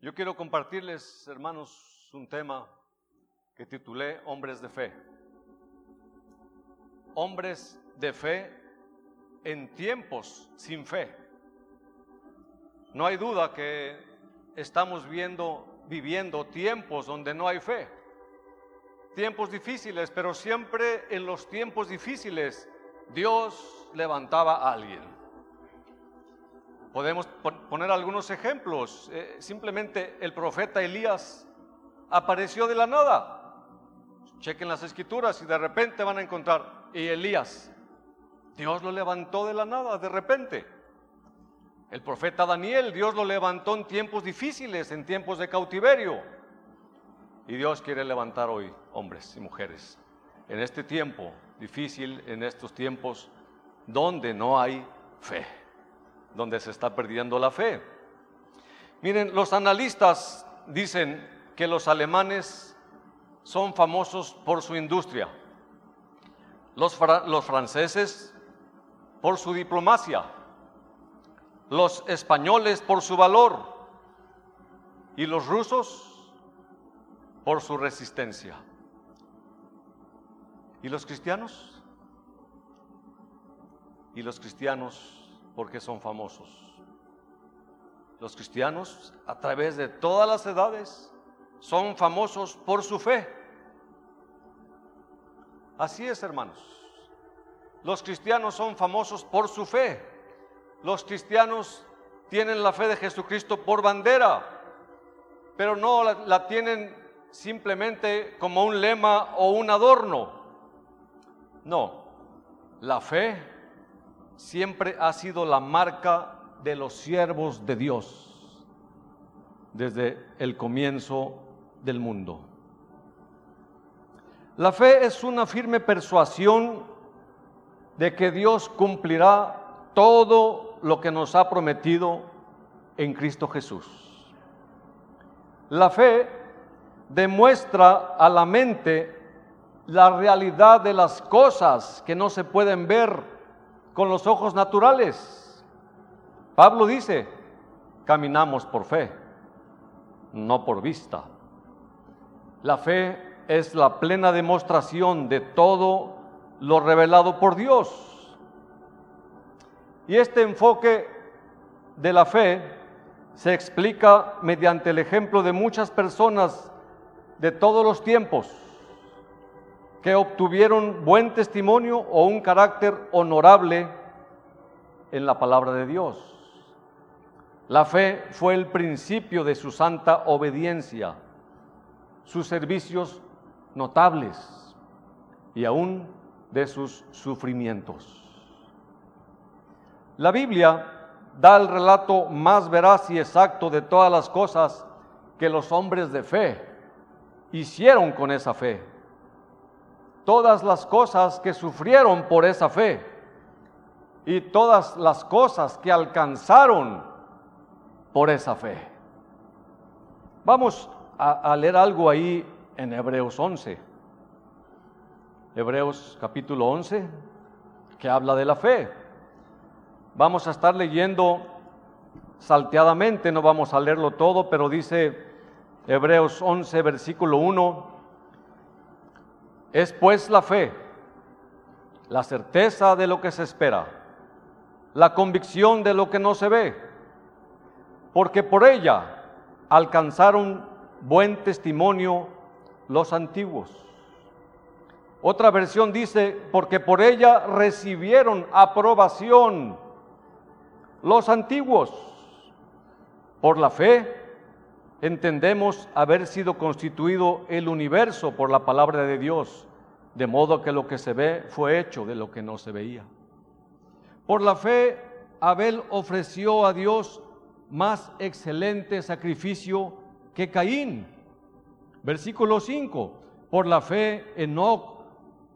Yo quiero compartirles, hermanos, un tema que titulé Hombres de Fe. Hombres de fe en tiempos sin fe. No hay duda que estamos viendo, viviendo tiempos donde no hay fe. Tiempos difíciles, pero siempre en los tiempos difíciles Dios levantaba a alguien. Podemos poner algunos ejemplos. Eh, simplemente el profeta Elías apareció de la nada. Chequen las escrituras y de repente van a encontrar, y Elías, Dios lo levantó de la nada, de repente. El profeta Daniel, Dios lo levantó en tiempos difíciles, en tiempos de cautiverio. Y Dios quiere levantar hoy hombres y mujeres. En este tiempo difícil, en estos tiempos donde no hay fe donde se está perdiendo la fe. Miren, los analistas dicen que los alemanes son famosos por su industria, los, los franceses por su diplomacia, los españoles por su valor y los rusos por su resistencia. ¿Y los cristianos? ¿Y los cristianos porque son famosos. Los cristianos, a través de todas las edades, son famosos por su fe. Así es, hermanos. Los cristianos son famosos por su fe. Los cristianos tienen la fe de Jesucristo por bandera, pero no la, tienen simplemente como un lema o un adorno. No, la fe siempre ha sido la marca de los siervos de Dios desde el comienzo del mundo. La fe es una firme persuasión de que Dios cumplirá todo lo que nos ha prometido en Cristo Jesús. La fe demuestra a la mente la realidad de las cosas que no se pueden ver con los ojos naturales. Pablo dice, caminamos por fe, no por vista. La fe es la plena demostración de todo lo revelado por Dios. Y este enfoque de la fe se explica mediante el ejemplo de muchas personas de todos los tiempos que obtuvieron buen testimonio o un carácter honorable en la palabra de Dios. La fe fue el principio de su santa obediencia, sus servicios notables y aún de sus sufrimientos. La Biblia da el relato más veraz y exacto de todas las cosas que los hombres de fe hicieron con esa fe todas las cosas que sufrieron por esa fe y todas las cosas que alcanzaron por esa fe. Vamos a, leer algo ahí en Hebreos 11. Hebreos capítulo 11, que habla de la fe. Vamos a estar leyendo salteadamente, no vamos a leerlo todo, pero dice Hebreos 11, versículo 1 es pues la fe, la certeza de lo que se espera, la convicción de lo que no se ve, porque por ella alcanzaron buen testimonio los antiguos. Otra versión dice, porque por ella recibieron aprobación los antiguos. Por la fe entendemos haber sido constituido el universo por la palabra de Dios, de modo que lo que se ve fue hecho de lo que no se veía. Por la fe, Abel ofreció a Dios más excelente sacrificio que Caín. Versículo 5. Por la fe, Enoch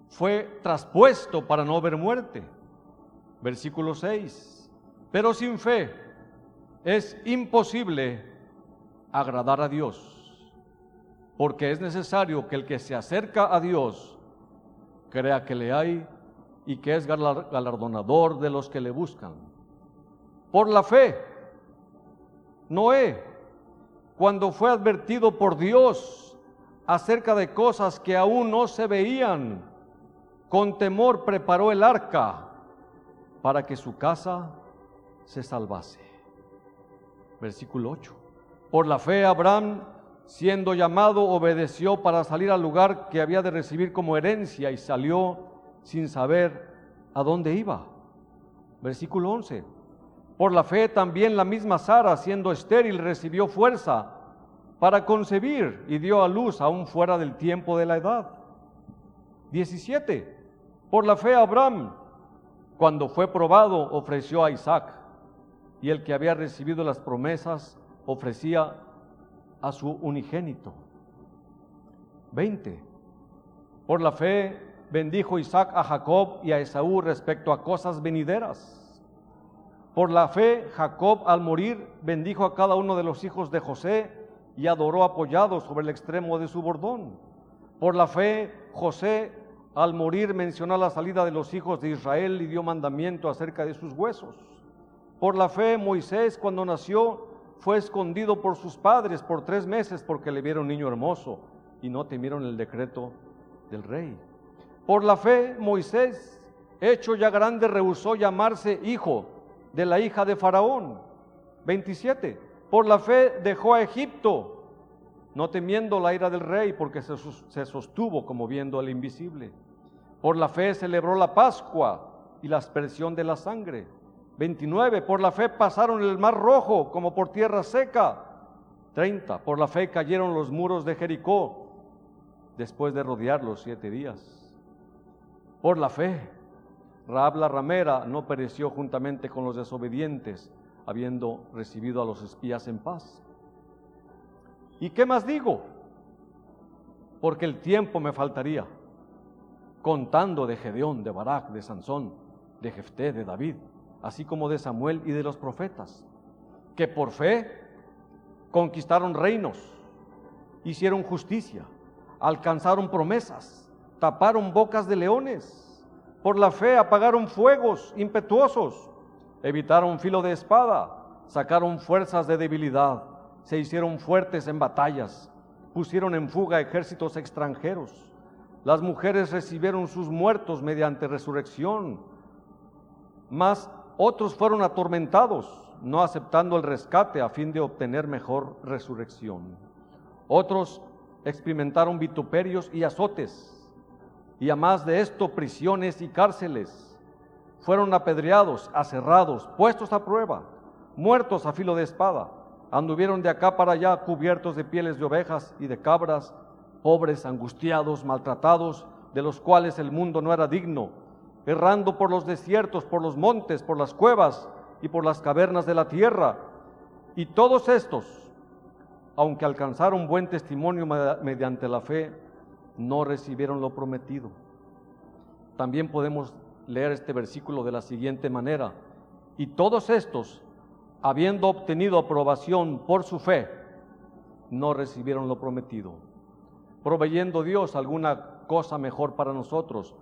fue traspuesto para no ver muerte. Versículo 6. Pero sin fe es imposible agradar a Dios, porque es necesario que el que se acerca a Dios crea que le hay y que es galardonador de los que le buscan. Por la fe, Noé, cuando fue advertido por Dios acerca de cosas que aún no se veían, con temor preparó el arca para que su casa se salvase. Versículo 8. Por la fe Abraham, siendo llamado, obedeció para salir al lugar que había de recibir como herencia y salió sin saber a dónde iba. Versículo 11. Por la fe también la misma Sara, siendo estéril, recibió fuerza para concebir y dio a luz aún fuera del tiempo de la edad. 17. Por la fe Abraham, cuando fue probado, ofreció a Isaac, y el que había recibido las promesas ofrecía a su unigénito. 20. Por la fe bendijo Isaac a Jacob y a Esaú respecto a cosas venideras. Por la fe, Jacob al morir bendijo a cada uno de los hijos de José y adoró apoyado sobre el extremo de su bordón. Por la fe, José al morir mencionó la salida de los hijos de Israel y dio mandamiento acerca de sus huesos. Por la fe, Moisés cuando nació fue escondido por sus padres por tres meses porque le vieron niño hermoso y no temieron el decreto del rey. Por la fe, Moisés, hecho ya grande, rehusó llamarse hijo de la hija de Faraón. 27. Por la fe dejó a Egipto, no temiendo la ira del rey, porque se sostuvo como viendo al invisible. Por la fe celebró la Pascua y la aspersión de la sangre. 29. Por la fe pasaron el mar rojo como por tierra seca. 30. Por la fe cayeron los muros de Jericó después de rodearlos siete días. Por la fe, Raab la ramera no pereció juntamente con los desobedientes, habiendo recibido a los espías en paz. ¿Y qué más digo? Porque el tiempo me faltaría, contando de Gedeón, de Barak, de Sansón, de Jefté, de David, así como de Samuel y de los profetas, que por fe conquistaron reinos, hicieron justicia, alcanzaron promesas taparon bocas de leones, por la fe apagaron fuegos impetuosos, evitaron filo de espada, sacaron fuerzas de debilidad, se hicieron fuertes en batallas, pusieron en fuga ejércitos extranjeros. Las mujeres recibieron sus muertos mediante resurrección, mas otros fueron atormentados, no aceptando el rescate a fin de obtener mejor resurrección. Otros experimentaron vituperios y azotes y a más de esto prisiones y cárceles. Fueron apedreados, aserrados, puestos a prueba, muertos a filo de espada. Anduvieron de acá para allá cubiertos de pieles de ovejas y de cabras, pobres, angustiados, maltratados, de los cuales el mundo no era digno, errando por los desiertos, por los montes, por las cuevas y por las cavernas de la tierra. Y todos estos, aunque alcanzaron buen testimonio mediante la fe, no recibieron lo prometido. También podemos leer este versículo de la siguiente manera. Y todos estos, habiendo obtenido aprobación por su fe, no recibieron lo prometido, proveyendo Dios alguna cosa mejor para nosotros,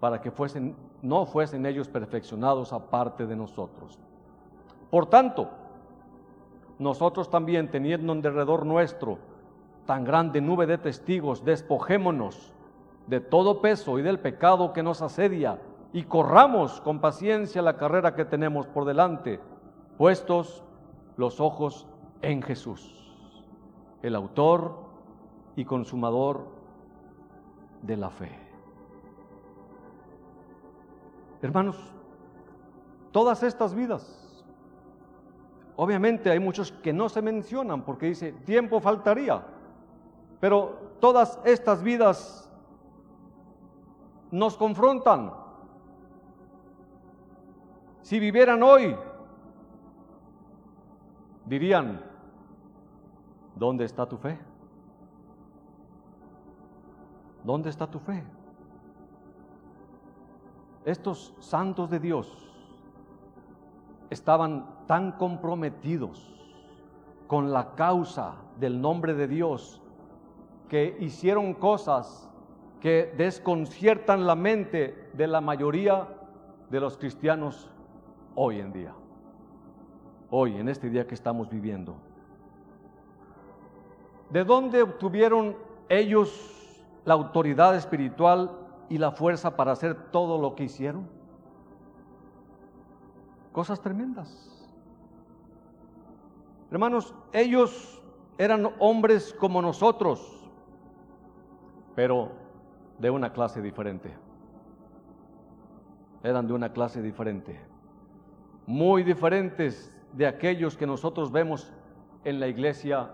para que fuesen, no fuesen ellos perfeccionados aparte de nosotros. Por tanto, nosotros también, teniendo en derredor nuestro tan grande nube de testigos, despojémonos de todo peso y del pecado que nos asedia y corramos con paciencia la carrera que tenemos por delante, puestos los ojos en Jesús, el autor y consumador de la fe. Hermanos, todas estas vidas, obviamente hay muchos que no se mencionan porque dice, tiempo faltaría. Pero todas estas vidas nos confrontan. Si vivieran hoy, dirían, ¿dónde está tu fe? ¿Dónde está tu fe? Estos santos de Dios estaban tan comprometidos con la causa del nombre de Dios que hicieron cosas que desconciertan la mente de la mayoría de los cristianos hoy en día, hoy en este día que estamos viviendo. ¿De dónde obtuvieron ellos la autoridad espiritual y la fuerza para hacer todo lo que hicieron? Cosas tremendas. Hermanos, ellos eran hombres como nosotros, pero de una clase diferente. Eran de una clase diferente. Muy diferentes de aquellos que nosotros vemos en la iglesia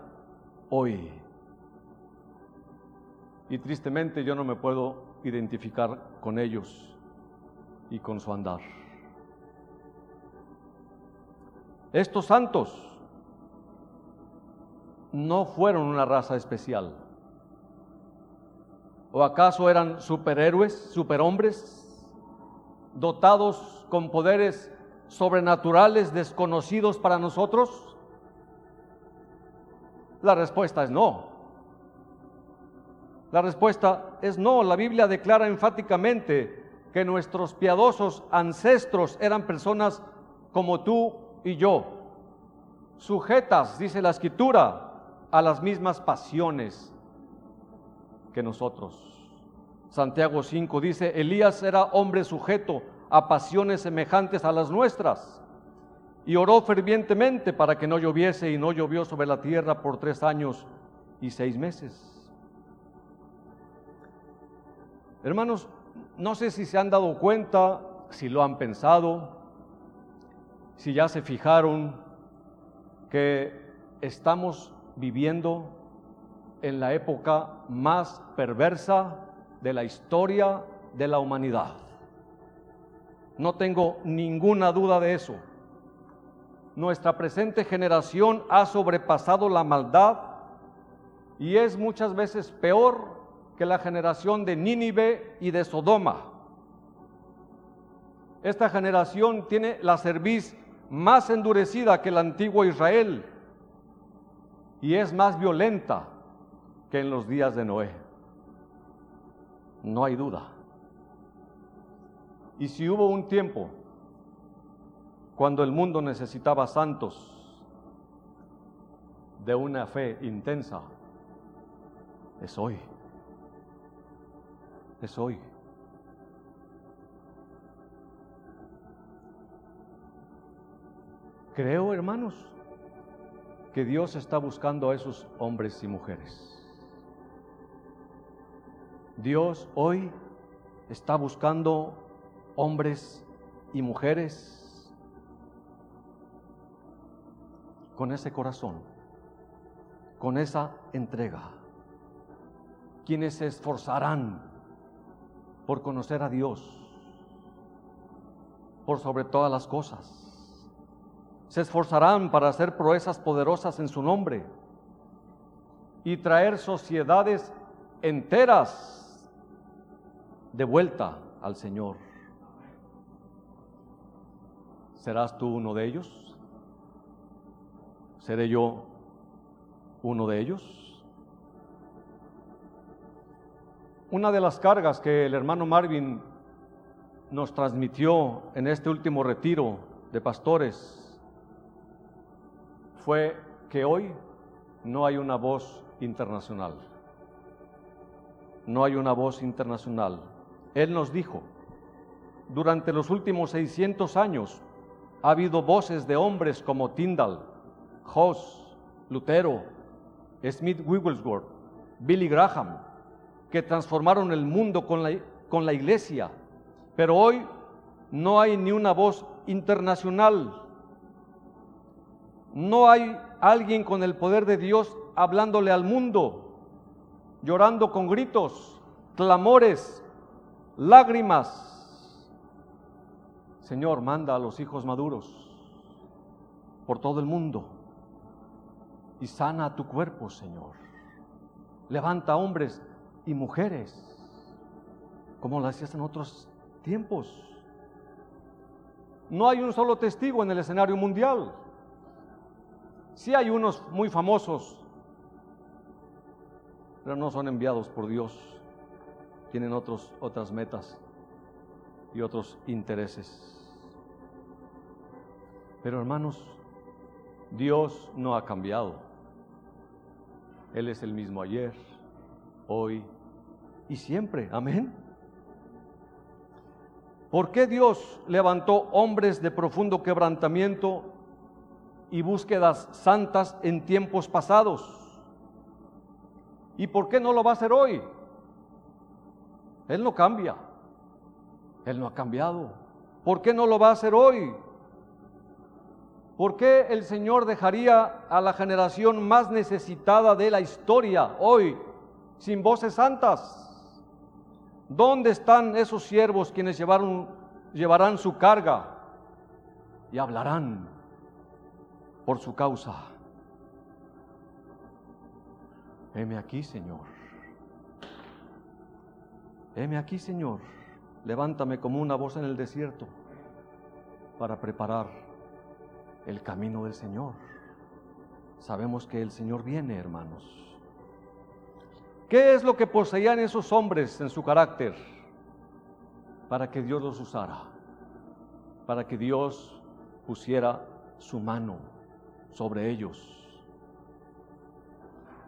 hoy. Y tristemente yo no me puedo identificar con ellos y con su andar. Estos santos no fueron una raza especial. ¿O acaso eran superhéroes, superhombres, dotados con poderes sobrenaturales desconocidos para nosotros? La respuesta es no. La respuesta es no. La Biblia declara enfáticamente que nuestros piadosos ancestros eran personas como tú y yo, sujetas, dice la escritura, a las mismas pasiones que nosotros. Santiago 5 dice, Elías era hombre sujeto a pasiones semejantes a las nuestras y oró fervientemente para que no lloviese y no llovió sobre la tierra por tres años y seis meses. Hermanos, no sé si se han dado cuenta, si lo han pensado, si ya se fijaron que estamos viviendo en la época más perversa de la historia de la humanidad. No tengo ninguna duda de eso. Nuestra presente generación ha sobrepasado la maldad y es muchas veces peor que la generación de Nínive y de Sodoma. Esta generación tiene la cerviz más endurecida que el antiguo Israel y es más violenta que en los días de Noé. No hay duda. Y si hubo un tiempo cuando el mundo necesitaba santos de una fe intensa, es hoy. Es hoy. Creo, hermanos, que Dios está buscando a esos hombres y mujeres. Dios hoy está buscando hombres y mujeres con ese corazón, con esa entrega, quienes se esforzarán por conocer a Dios por sobre todas las cosas se esforzarán para hacer proezas poderosas en su nombre y traer sociedades enteras de vuelta al Señor. ¿Serás tú uno de ellos? ¿Seré yo uno de ellos? Una de las cargas que el hermano Marvin nos transmitió en este último retiro de pastores fue que hoy no hay una voz internacional. No hay una voz internacional. Él nos dijo, durante los últimos 600 años ha habido voces de hombres como Tyndall, Hoss, Lutero, Smith Wigglesworth, Billy Graham, que transformaron el mundo con la, con la iglesia. Pero hoy no hay ni una voz internacional no hay alguien con el poder de Dios hablándole al mundo, llorando con gritos, clamores, lágrimas. Señor, manda a los hijos maduros por todo el mundo y sana a tu cuerpo, Señor. Levanta hombres y mujeres, como lo hacías en otros tiempos. No hay un solo testigo en el escenario mundial. Sí hay unos muy famosos, pero no son enviados por Dios. Tienen otros, otras metas y otros intereses. Pero hermanos, Dios no ha cambiado. Él es el mismo ayer, hoy y siempre. Amén. ¿Por qué Dios levantó hombres de profundo quebrantamiento y búsquedas santas en tiempos pasados? ¿Y por qué no lo va a hacer hoy? Él no cambia. Él no ha cambiado. ¿Por qué no lo va a hacer hoy? ¿Por qué el Señor dejaría a la generación más necesitada de la historia hoy sin voces santas? ¿Dónde están esos siervos quienes llevarán su carga y hablarán por su causa? Heme aquí, Señor. Heme aquí, Señor. Levántame como una voz en el desierto para preparar el camino del Señor. Sabemos que el Señor viene, hermanos. ¿Qué es lo que poseían esos hombres en su carácter para que Dios los usara? Para que Dios pusiera su mano sobre ellos.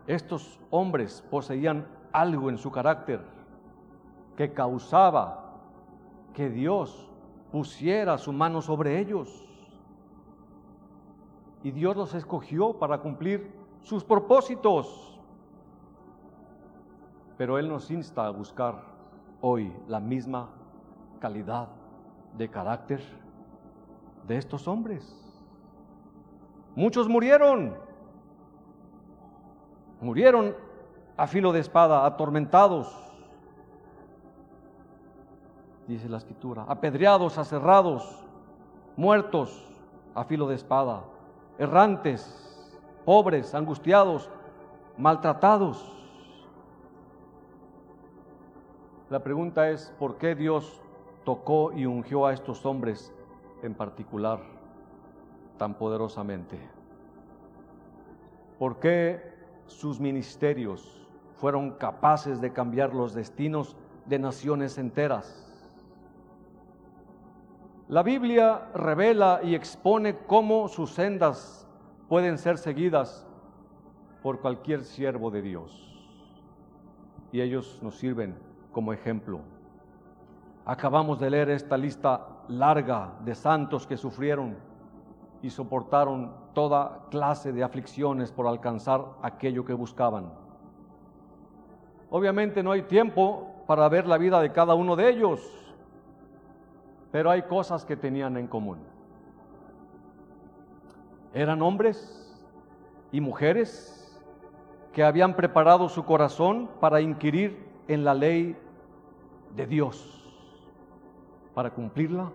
Estos hombres poseían algo en su carácter que causaba que Dios pusiera su mano sobre ellos. Y Dios los escogió para cumplir sus propósitos. Pero Él nos insta a buscar hoy la misma calidad de carácter de estos hombres. Muchos murieron, murieron a filo de espada, atormentados, dice la escritura, apedreados, aserrados, muertos a filo de espada, errantes, pobres, angustiados, maltratados. La pregunta es, ¿por qué Dios tocó y ungió a estos hombres en particular tan poderosamente? ¿Por qué sus ministerios fueron capaces de cambiar los destinos de naciones enteras? La Biblia revela y expone cómo sus sendas pueden ser seguidas por cualquier siervo de Dios. Y ellos nos sirven como ejemplo. Acabamos de leer esta lista larga de santos que sufrieron y soportaron toda clase de aflicciones por alcanzar aquello que buscaban. Obviamente no hay tiempo para ver la vida de cada uno de ellos, pero hay cosas que tenían en común. Eran hombres y mujeres que habían preparado su corazón para inquirir en la ley de Dios, para cumplirla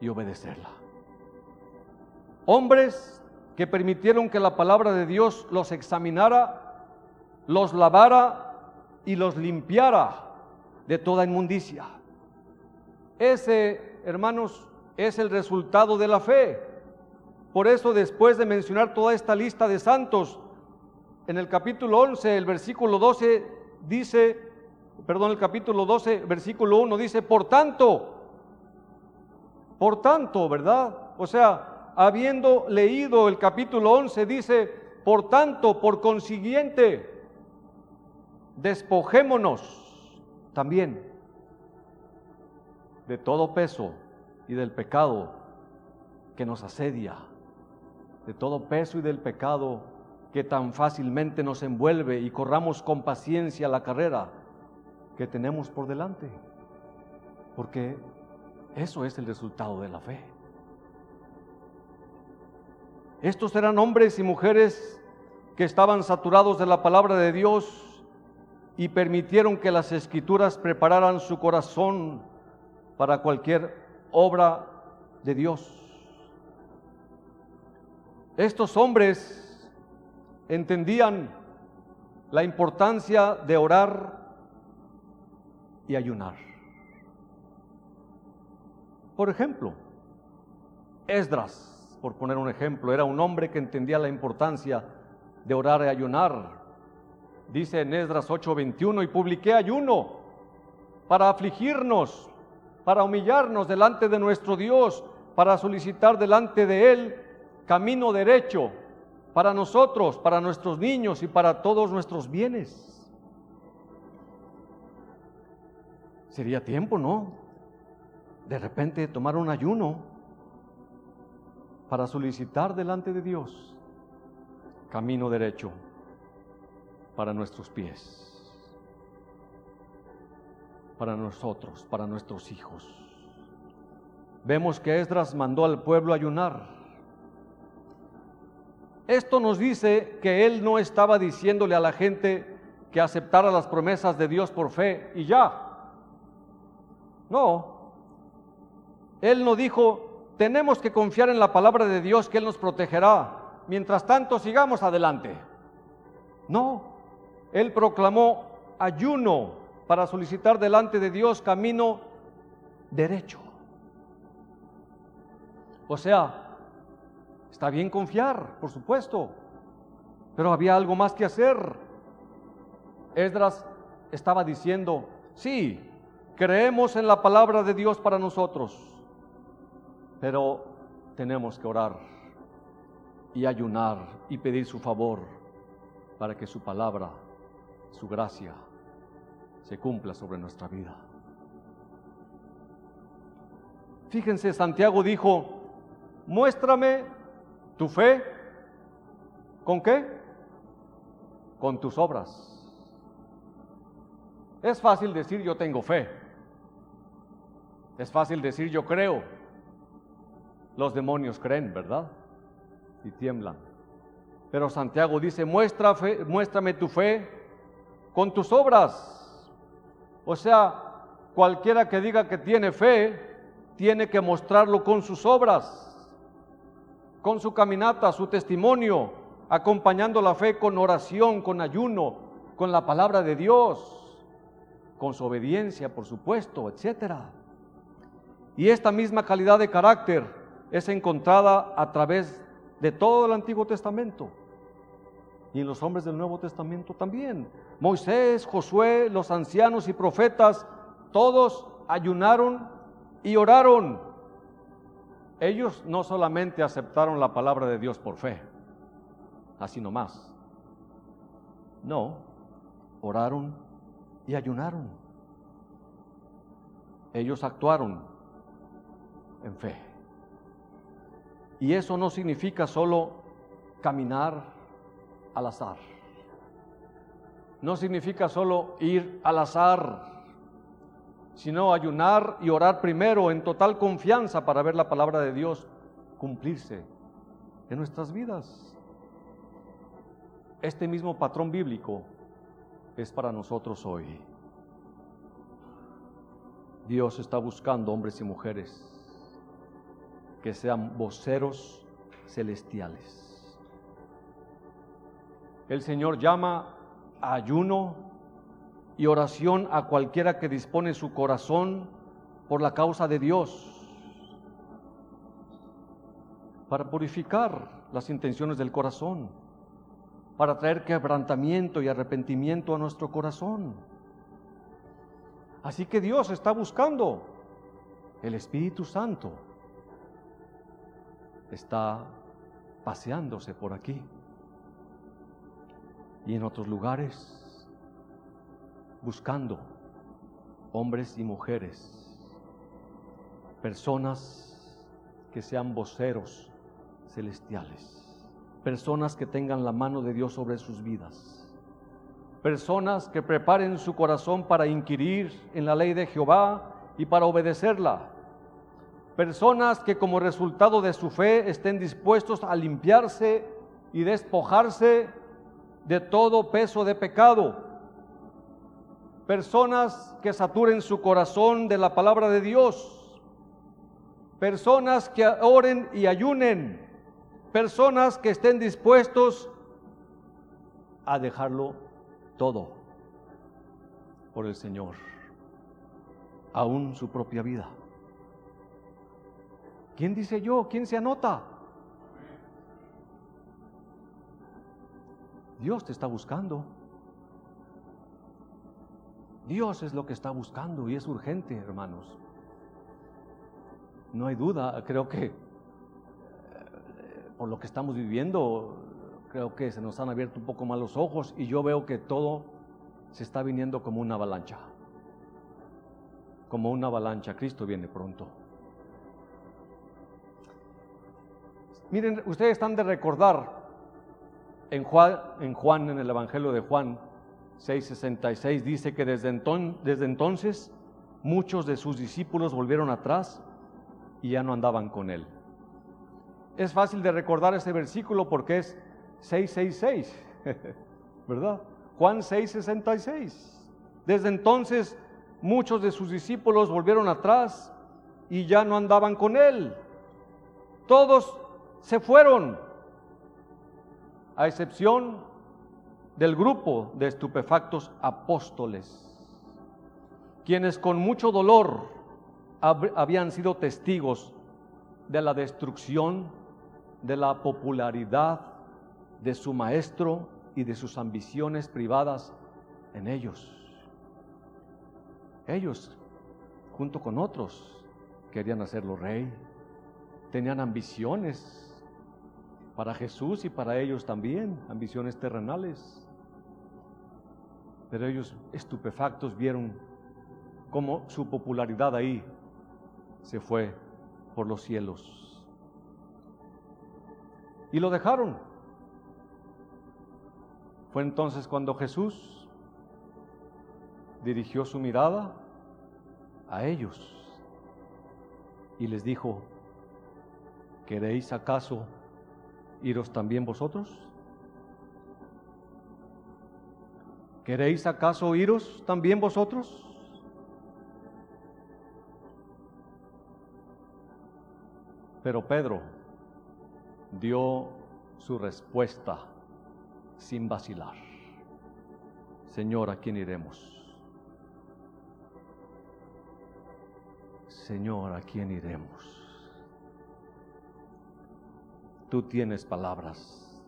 y obedecerla. Hombres que permitieron que la palabra de Dios los examinara, los lavara y los limpiara de toda inmundicia. Ese, hermanos, es el resultado de la fe. Por eso después de mencionar toda esta lista de santos, en el capítulo 11, el versículo 12 dice, perdón, el capítulo 12, versículo 1 dice, por tanto, por tanto, ¿verdad? O sea, habiendo leído el capítulo 11, dice, por tanto, por consiguiente, despojémonos también de todo peso y del pecado que nos asedia, de todo peso y del pecado que tan fácilmente nos envuelve y corramos con paciencia la carrera que tenemos por delante, porque eso es el resultado de la fe. Estos eran hombres y mujeres que estaban saturados de la palabra de Dios y permitieron que las escrituras prepararan su corazón para cualquier obra de Dios. Estos hombres entendían la importancia de orar y ayunar. Por ejemplo, Esdras, por poner un ejemplo, era un hombre que entendía la importancia de orar y ayunar. Dice en Esdras 8:21, y publiqué ayuno para afligirnos para humillarnos delante de nuestro Dios, para solicitar delante de Él camino derecho para nosotros, para nuestros niños y para todos nuestros bienes. Sería tiempo, ¿no? De repente tomar un ayuno para solicitar delante de Dios camino derecho para nuestros pies, para nosotros, para nuestros hijos. Vemos que Esdras mandó al pueblo ayunar. Esto nos dice que él no estaba diciéndole a la gente que aceptara las promesas de Dios por fe y ya. No. Él no dijo, tenemos que confiar en la palabra de Dios que Él nos protegerá. Mientras tanto, sigamos adelante. No. Él proclamó ayuno para solicitar delante de Dios camino derecho. O sea, está bien confiar, por supuesto, pero había algo más que hacer. Esdras estaba diciendo, sí, creemos en la palabra de Dios para nosotros, pero tenemos que orar y ayunar y pedir su favor para que su palabra, su gracia, se cumpla sobre nuestra vida. Fíjense, Santiago dijo, muéstrame tu fe. ¿Con qué? Con tus obras. Es fácil decir yo tengo fe. Es fácil decir yo creo. Los demonios creen, ¿verdad? Y tiemblan. Pero Santiago dice, Muestra fe, muéstrame tu fe con tus obras. O sea, cualquiera que diga que tiene fe, tiene que mostrarlo con sus obras con su caminata, su testimonio, acompañando la fe con oración, con ayuno, con la palabra de Dios, con su obediencia, por supuesto, etc. Y esta misma calidad de carácter es encontrada a través de todo el Antiguo Testamento y en los hombres del Nuevo Testamento también. Moisés, Josué, los ancianos y profetas, todos ayunaron y oraron ellos no solamente aceptaron la palabra de Dios por fe, así nomás. No, oraron y ayunaron. Ellos actuaron en fe. Y eso no significa solo caminar al azar. No significa solo ir al azar sino ayunar y orar primero en total confianza para ver la palabra de Dios cumplirse en nuestras vidas. Este mismo patrón bíblico es para nosotros hoy. Dios está buscando hombres y mujeres que sean voceros celestiales. El Señor llama ayuno y oración a cualquiera que dispone su corazón por la causa de Dios, para purificar las intenciones del corazón, para traer quebrantamiento y arrepentimiento a nuestro corazón. Así que Dios está buscando, el Espíritu Santo está paseándose por aquí. Y en otros lugares buscando hombres y mujeres, personas que sean voceros celestiales, personas que tengan la mano de Dios sobre sus vidas, personas que preparen su corazón para inquirir en la ley de Jehová y para obedecerla, personas que como resultado de su fe estén dispuestos a limpiarse y despojarse de todo peso de pecado. Personas que saturen su corazón de la palabra de Dios, personas que oren y ayunen, personas que estén dispuestos a dejarlo todo por el Señor, aún su propia vida. ¿Quién dice yo? ¿Quién se anota? Dios te está buscando. Dios es lo que está buscando y es urgente, hermanos. No hay duda, creo que eh, por lo que estamos viviendo, creo que se nos han abierto un poco más los ojos y yo veo que todo se está viniendo como una avalancha. Como una avalancha. Cristo viene pronto. Miren, ustedes están de recordar en Juan, en, el Evangelio de Juan 6:66, dice que desde, desde entonces muchos de sus discípulos volvieron atrás y ya no andaban con él. Es fácil de recordar ese versículo porque es 666, ¿verdad? Juan 6:66. Desde entonces muchos de sus discípulos volvieron atrás y ya no andaban con él. Todos se fueron, a excepción del grupo de estupefactos apóstoles, quienes con mucho dolor habían sido testigos de la destrucción, de la popularidad de su maestro y de sus ambiciones privadas en ellos. Ellos, junto con otros, querían hacerlo rey, tenían ambiciones para Jesús y para ellos también, ambiciones terrenales. Pero ellos estupefactos vieron cómo su popularidad ahí se fue por los cielos. Y lo dejaron. Fue entonces cuando Jesús dirigió su mirada a ellos y les dijo, ¿queréis acaso iros también vosotros? ¿Queréis acaso iros también vosotros? Pero Pedro dio su respuesta sin vacilar. Señor, ¿a quién iremos? Señor, ¿a quién iremos? Tú tienes palabras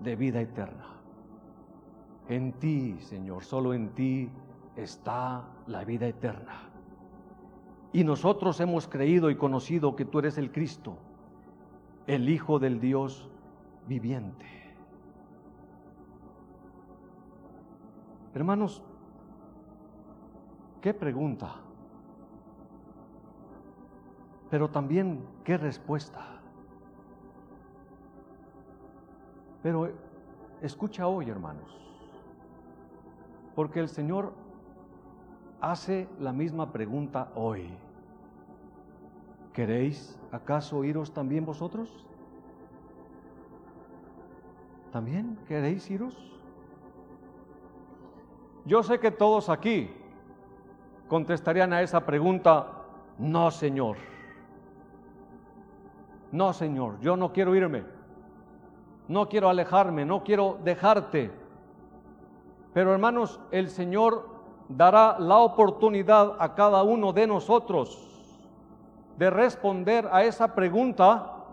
de vida eterna. En ti, Señor, solo en ti está la vida eterna. Y nosotros hemos creído y conocido que tú eres el Cristo, el Hijo del Dios viviente. Hermanos, qué pregunta, pero también qué respuesta. Pero escucha hoy, hermanos, porque el Señor hace la misma pregunta hoy. ¿Queréis acaso iros también vosotros? ¿También queréis iros? Yo sé que todos aquí contestarían a esa pregunta, no, Señor. No, Señor, yo no quiero irme no quiero alejarme, no quiero dejarte. Pero hermanos, el Señor dará la oportunidad a cada uno de nosotros de responder a esa pregunta,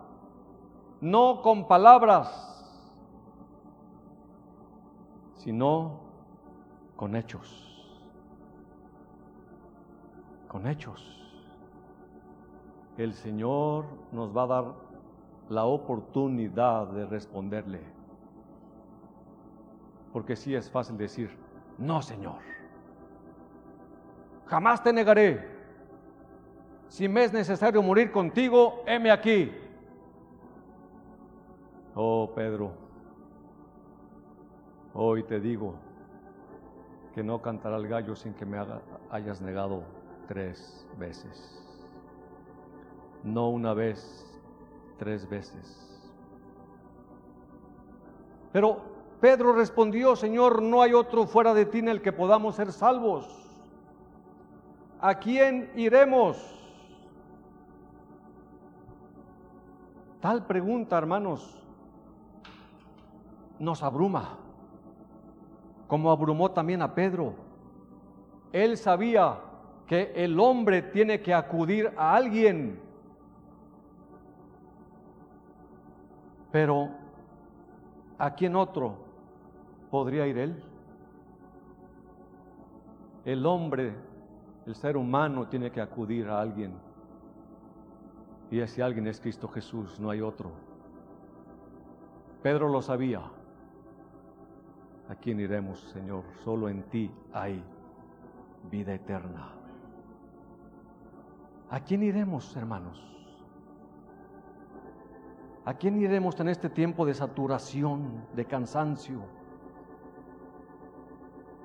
no con palabras, sino con hechos. Con hechos. El Señor nos va a dar la oportunidad de responderle. Porque sí es fácil decir, no Señor, jamás te negaré. Si me es necesario morir contigo, heme aquí. Oh Pedro, hoy te digo que no cantará el gallo sin que me hayas negado tres veces. No una vez, tres veces. Pero Pedro respondió, Señor, no hay otro fuera de ti en el que podamos ser salvos. ¿A quién iremos? Tal pregunta, hermanos, nos abruma, como abrumó también a Pedro. Él sabía que el hombre tiene que acudir a alguien Pero, ¿a quién otro podría ir él? El hombre, el ser humano tiene que acudir a alguien. Y ese alguien es Cristo Jesús, no hay otro. Pedro lo sabía. ¿A quién iremos, Señor? Solo en ti hay vida eterna. ¿A quién iremos, hermanos? ¿A quién iremos en este tiempo de saturación, de cansancio,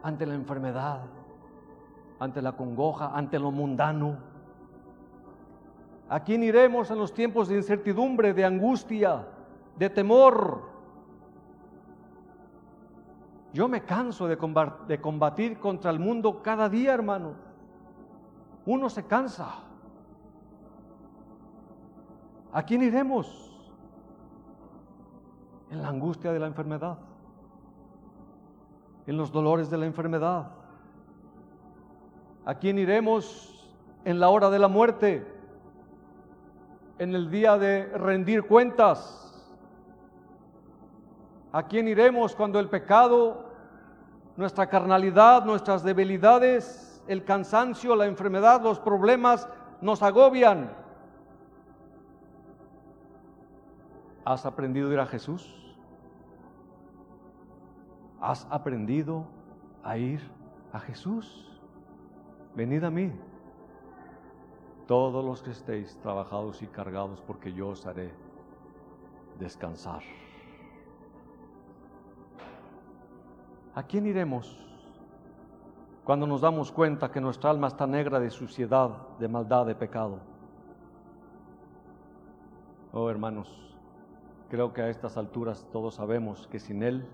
ante la enfermedad, ante la congoja, ante lo mundano? ¿A quién iremos en los tiempos de incertidumbre, de angustia, de temor? Yo me canso de combatir contra el mundo cada día, hermano. Uno se cansa. ¿A quién iremos? En la angustia de la enfermedad, en los dolores de la enfermedad. ¿A quién iremos en la hora de la muerte? En el día de rendir cuentas. ¿A quién iremos cuando el pecado, nuestra carnalidad, nuestras debilidades, el cansancio, la enfermedad, los problemas nos agobian? ¿Has aprendido a ir a Jesús? ¿Has aprendido a ir a Jesús? Venid a mí, todos los que estéis trabajados y cargados, porque yo os haré descansar. ¿A quién iremos cuando nos damos cuenta que nuestra alma está negra de suciedad, de maldad, de pecado? Oh hermanos, creo que a estas alturas todos sabemos que sin Él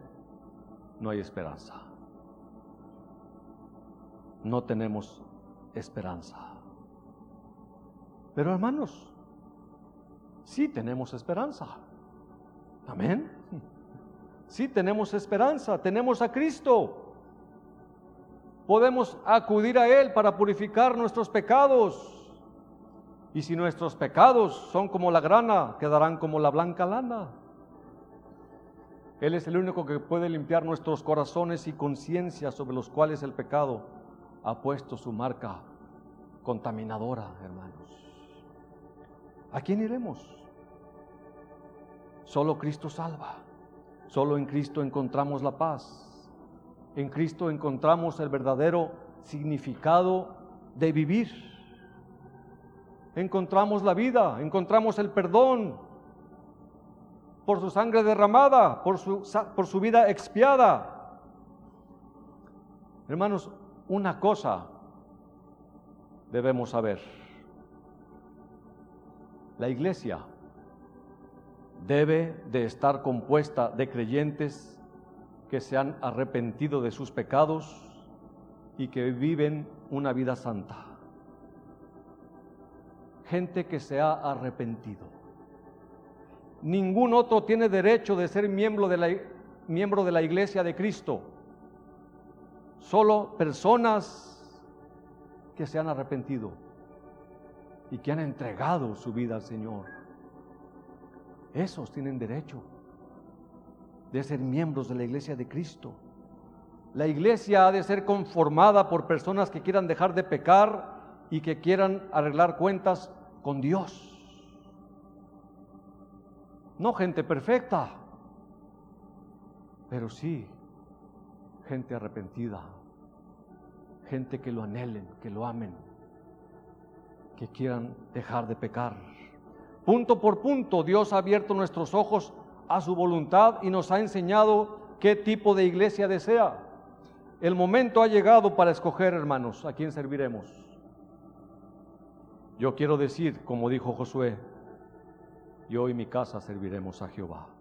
no hay esperanza. No tenemos esperanza. Pero hermanos, sí tenemos esperanza. Amén. Sí tenemos esperanza, tenemos a Cristo. Podemos acudir a Él para purificar nuestros pecados. Y si nuestros pecados son como la grana, quedarán como la blanca lana. Él es el único que puede limpiar nuestros corazones y conciencia sobre los cuales el pecado ha puesto su marca contaminadora, hermanos. ¿A quién iremos? Solo Cristo salva. Solo en Cristo encontramos la paz. En Cristo encontramos el verdadero significado de vivir. Encontramos la vida, encontramos el perdón por su sangre derramada, por su, por su vida expiada. Hermanos, una cosa debemos saber. La iglesia debe de estar compuesta de creyentes que se han arrepentido de sus pecados y que viven una vida santa. Gente que se ha arrepentido. Ningún otro tiene derecho de ser miembro de la, miembro de la iglesia de Cristo. Solo personas que se han arrepentido y que han entregado su vida al Señor. Esos tienen derecho de ser miembros de la iglesia de Cristo. La iglesia ha de ser conformada por personas que quieran dejar de pecar y que quieran arreglar cuentas con Dios. No gente perfecta, pero sí gente arrepentida, gente que lo anhelen, que lo amen, que quieran dejar de pecar. Punto por punto, Dios ha abierto nuestros ojos a su voluntad y nos ha enseñado qué tipo de iglesia desea. El momento ha llegado para escoger, hermanos, a quién serviremos. Yo quiero decir, como dijo Josué, yo y mi casa serviremos a Jehová.